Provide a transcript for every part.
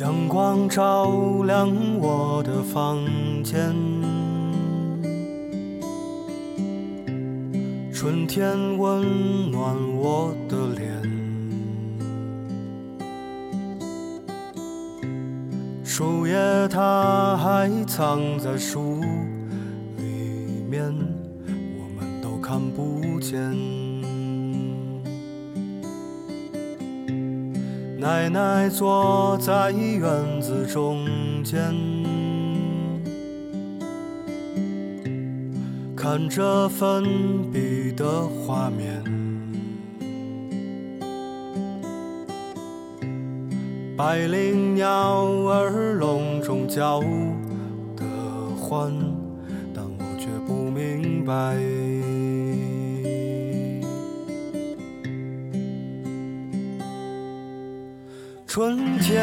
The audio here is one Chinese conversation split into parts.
阳光照亮我的房间，春天温暖我的脸，树叶它还藏在树里面，我们都看不见。奶奶坐在院子中间，看着粉笔的画面，百灵鸟儿笼中叫的欢，但我却不明白。春天，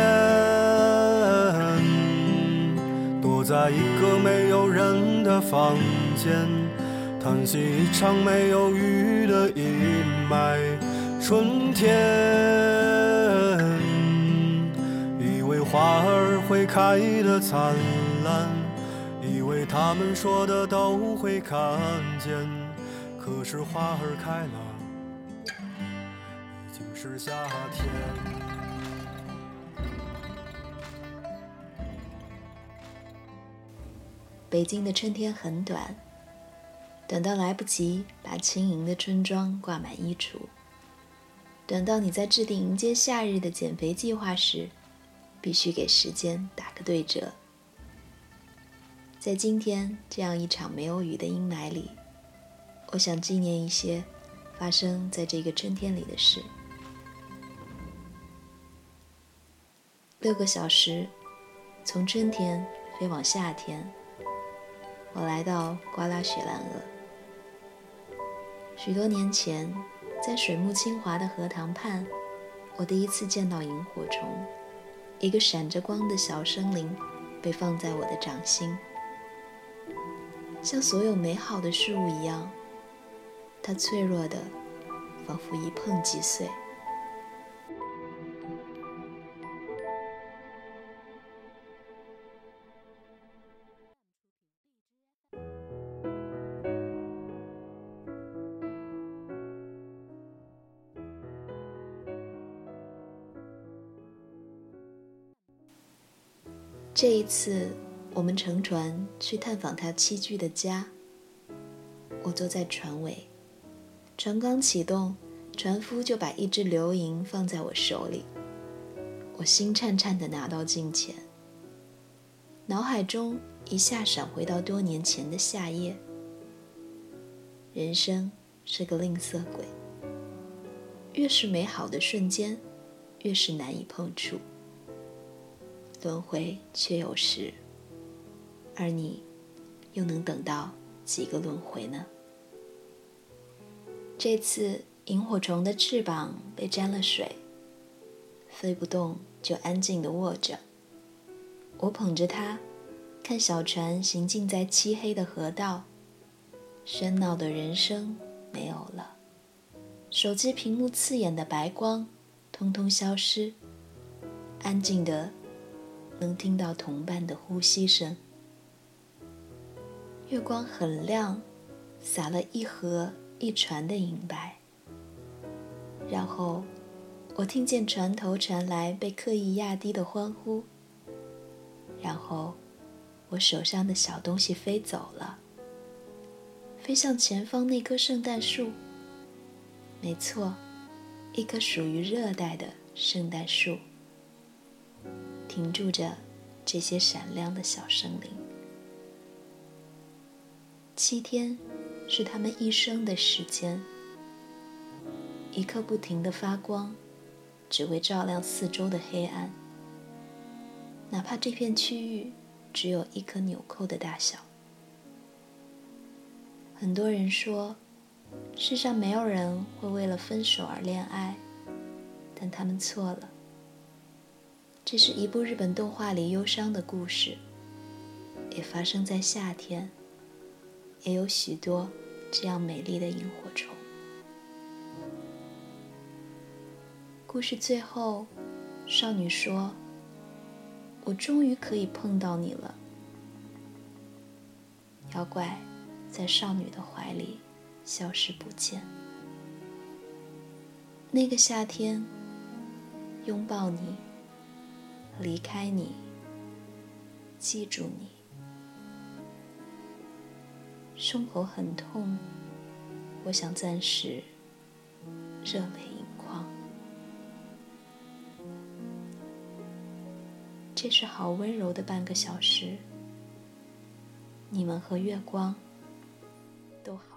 躲在一个没有人的房间，叹息一场没有雨的阴霾。春天，以为花儿会开得灿烂，以为他们说的都会看见，可是花儿开了，已经是夏天。北京的春天很短，短到来不及把轻盈的春装挂满衣橱，短到你在制定迎接夏日的减肥计划时，必须给时间打个对折。在今天这样一场没有雨的阴霾里，我想纪念一些发生在这个春天里的事。六个小时，从春天飞往夏天。我来到瓜拉雪兰莪。许多年前，在水木清华的荷塘畔，我第一次见到萤火虫，一个闪着光的小生灵，被放在我的掌心。像所有美好的事物一样，它脆弱的，仿佛一碰即碎。这一次，我们乘船去探访他栖居的家。我坐在船尾，船刚启动，船夫就把一只流萤放在我手里。我心颤颤地拿到镜前，脑海中一下闪回到多年前的夏夜。人生是个吝啬鬼，越是美好的瞬间，越是难以碰触。轮回却有时，而你又能等到几个轮回呢？这次萤火虫的翅膀被沾了水，飞不动，就安静地握着。我捧着它，看小船行进在漆黑的河道，喧闹的人声没有了，手机屏幕刺眼的白光通通消失，安静的。能听到同伴的呼吸声，月光很亮，洒了一河一船的银白。然后，我听见船头传来被刻意压低的欢呼。然后，我手上的小东西飞走了，飞向前方那棵圣诞树。没错，一棵属于热带的圣诞树。停住着这些闪亮的小生灵。七天是他们一生的时间，一刻不停的发光，只为照亮四周的黑暗。哪怕这片区域只有一颗纽扣的大小。很多人说，世上没有人会为了分手而恋爱，但他们错了。这是一部日本动画里忧伤的故事，也发生在夏天。也有许多这样美丽的萤火虫。故事最后，少女说：“我终于可以碰到你了。妖怪在少女的怀里消失不见。那个夏天，拥抱你，离开你，记住你，胸口很痛，我想暂时热泪盈眶。这是好温柔的半个小时。你们和月光都好。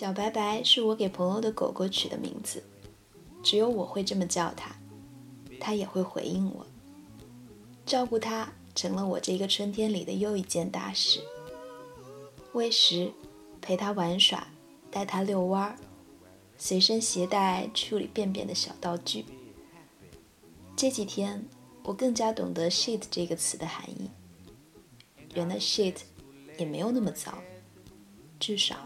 小白白是我给朋友的狗狗取的名字，只有我会这么叫它，它也会回应我。照顾它成了我这个春天里的又一件大事。喂食，陪它玩耍，带它遛弯儿，随身携带处理便便的小道具。这几天，我更加懂得 “shit” 这个词的含义。原来 shit 也没有那么糟，至少。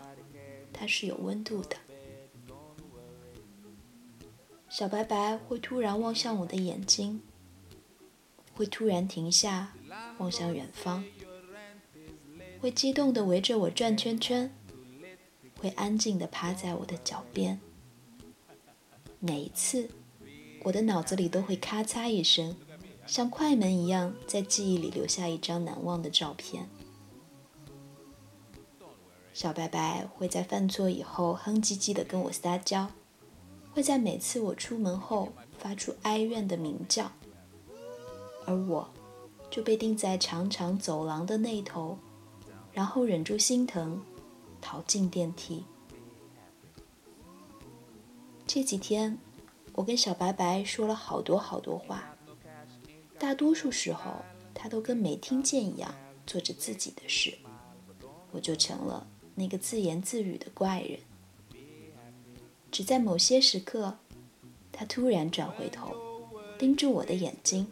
它是有温度的。小白白会突然望向我的眼睛，会突然停下望向远方，会激动地围着我转圈圈，会安静地趴在我的脚边。每一次，我的脑子里都会咔嚓一声，像快门一样，在记忆里留下一张难忘的照片。小白白会在犯错以后哼唧唧地跟我撒娇，会在每次我出门后发出哀怨的鸣叫，而我就被钉在长长走廊的那头，然后忍住心疼，逃进电梯。这几天，我跟小白白说了好多好多话，大多数时候他都跟没听见一样做着自己的事，我就成了。那个自言自语的怪人，只在某些时刻，他突然转回头，盯住我的眼睛，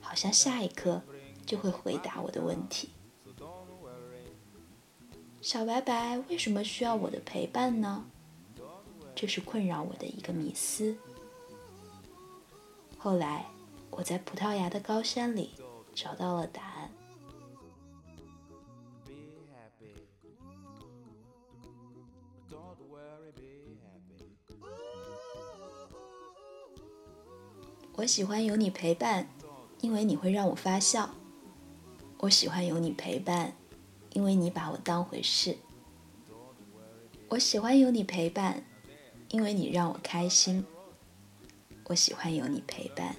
好像下一刻就会回答我的问题。小白白为什么需要我的陪伴呢？这是困扰我的一个迷思。后来，我在葡萄牙的高山里找到了答案。我喜欢有你陪伴，因为你会让我发笑。我喜欢有你陪伴，因为你把我当回事。我喜欢有你陪伴，因为你让我开心。我喜欢有你陪伴，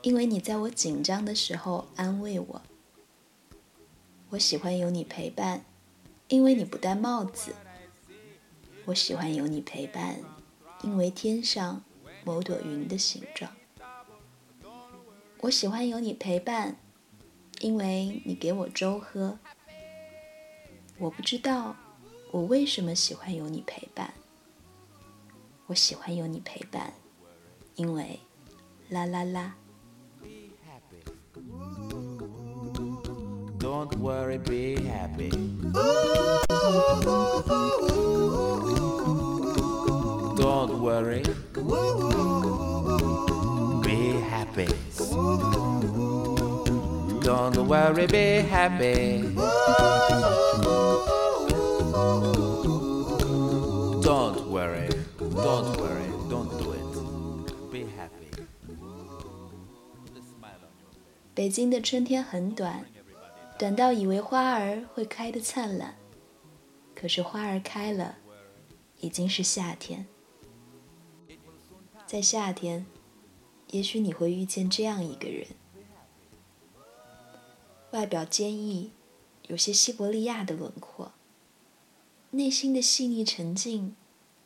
因为你在我紧张的时候安慰我。我喜欢有你陪伴，因为你不戴帽子。我喜欢有你陪伴，因为天上某朵云的形状。我喜欢有你陪伴，因为你给我粥喝。我不知道我为什么喜欢有你陪伴。我喜欢有你陪伴，因为啦啦啦。Don't worry, be happy. Don't worry. Be happy. Don't worry, be happy. Don't worry. Don't worry. Don't do it. Be happy. 北京的春天很短，短到以为花儿会开得灿烂，可是花儿开了，已经是夏天。在夏天，也许你会遇见这样一个人，外表坚毅，有些西伯利亚的轮廓，内心的细腻沉静，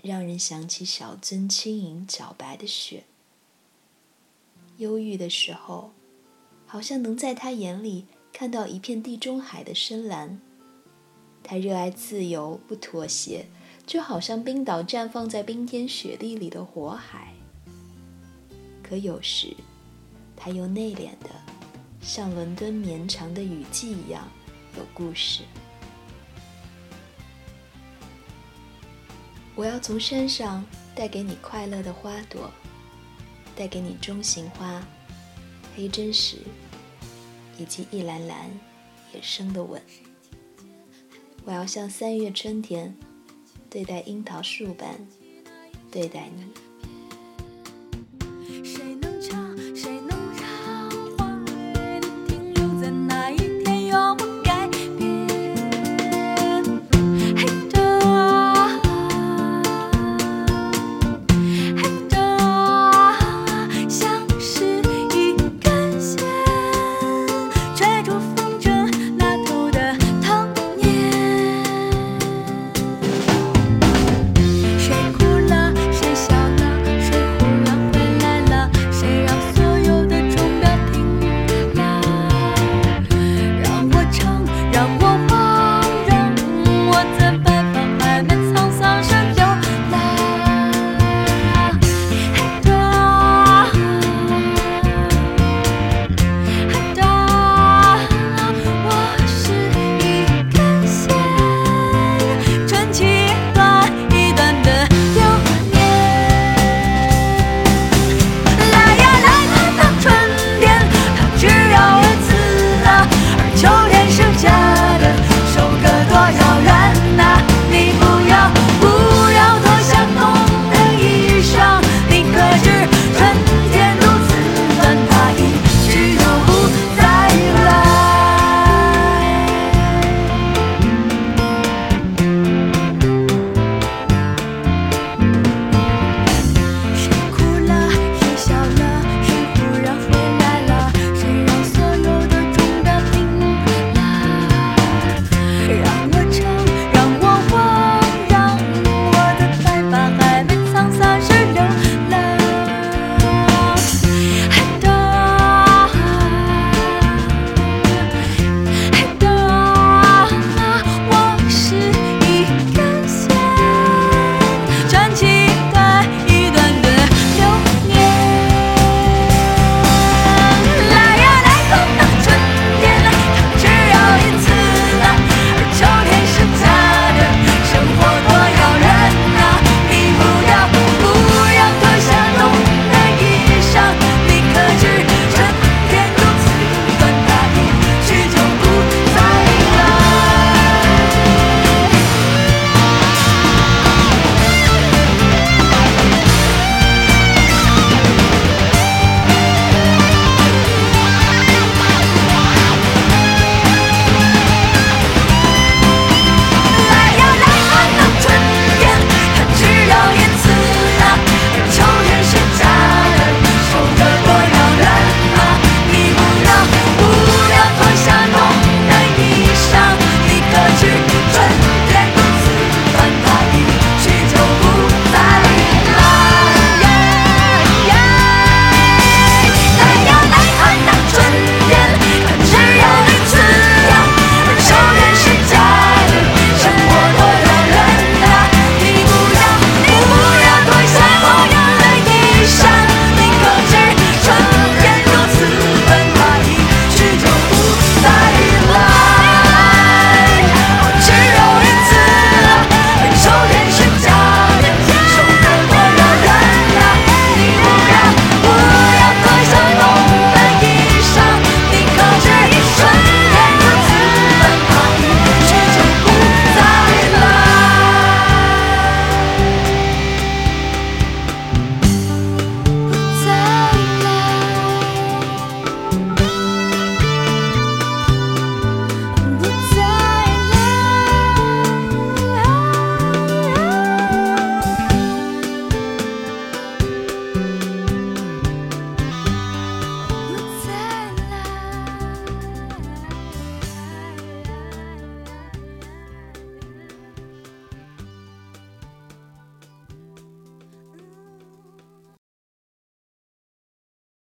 让人想起小樽轻盈皎白的雪。忧郁的时候。好像能在他眼里看到一片地中海的深蓝。他热爱自由，不妥协，就好像冰岛绽放在冰天雪地里的火海。可有时，他又内敛的，像伦敦绵长的雨季一样有故事。我要从山上带给你快乐的花朵，带给你中型花。黑真实，以及一篮篮野生的吻。我要像三月春天对待樱桃树般对待你。